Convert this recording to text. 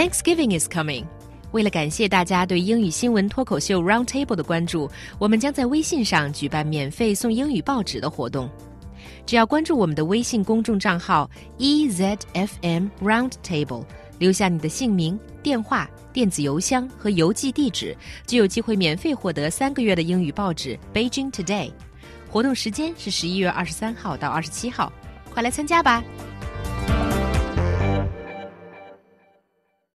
thanksgiving is coming. 为了感谢大家对英语新闻脱口秀 round table 的关注我们将在微信上举办免费送英语报纸的活动。只要关注我们的微信公众账号 ezfm roundtable 留下你的姓名电话电子邮箱和邮寄地址就有机会免费获得三个月的英语报纸 beijing today 活动时间是十一月二十三号到二十七号快来参加吧！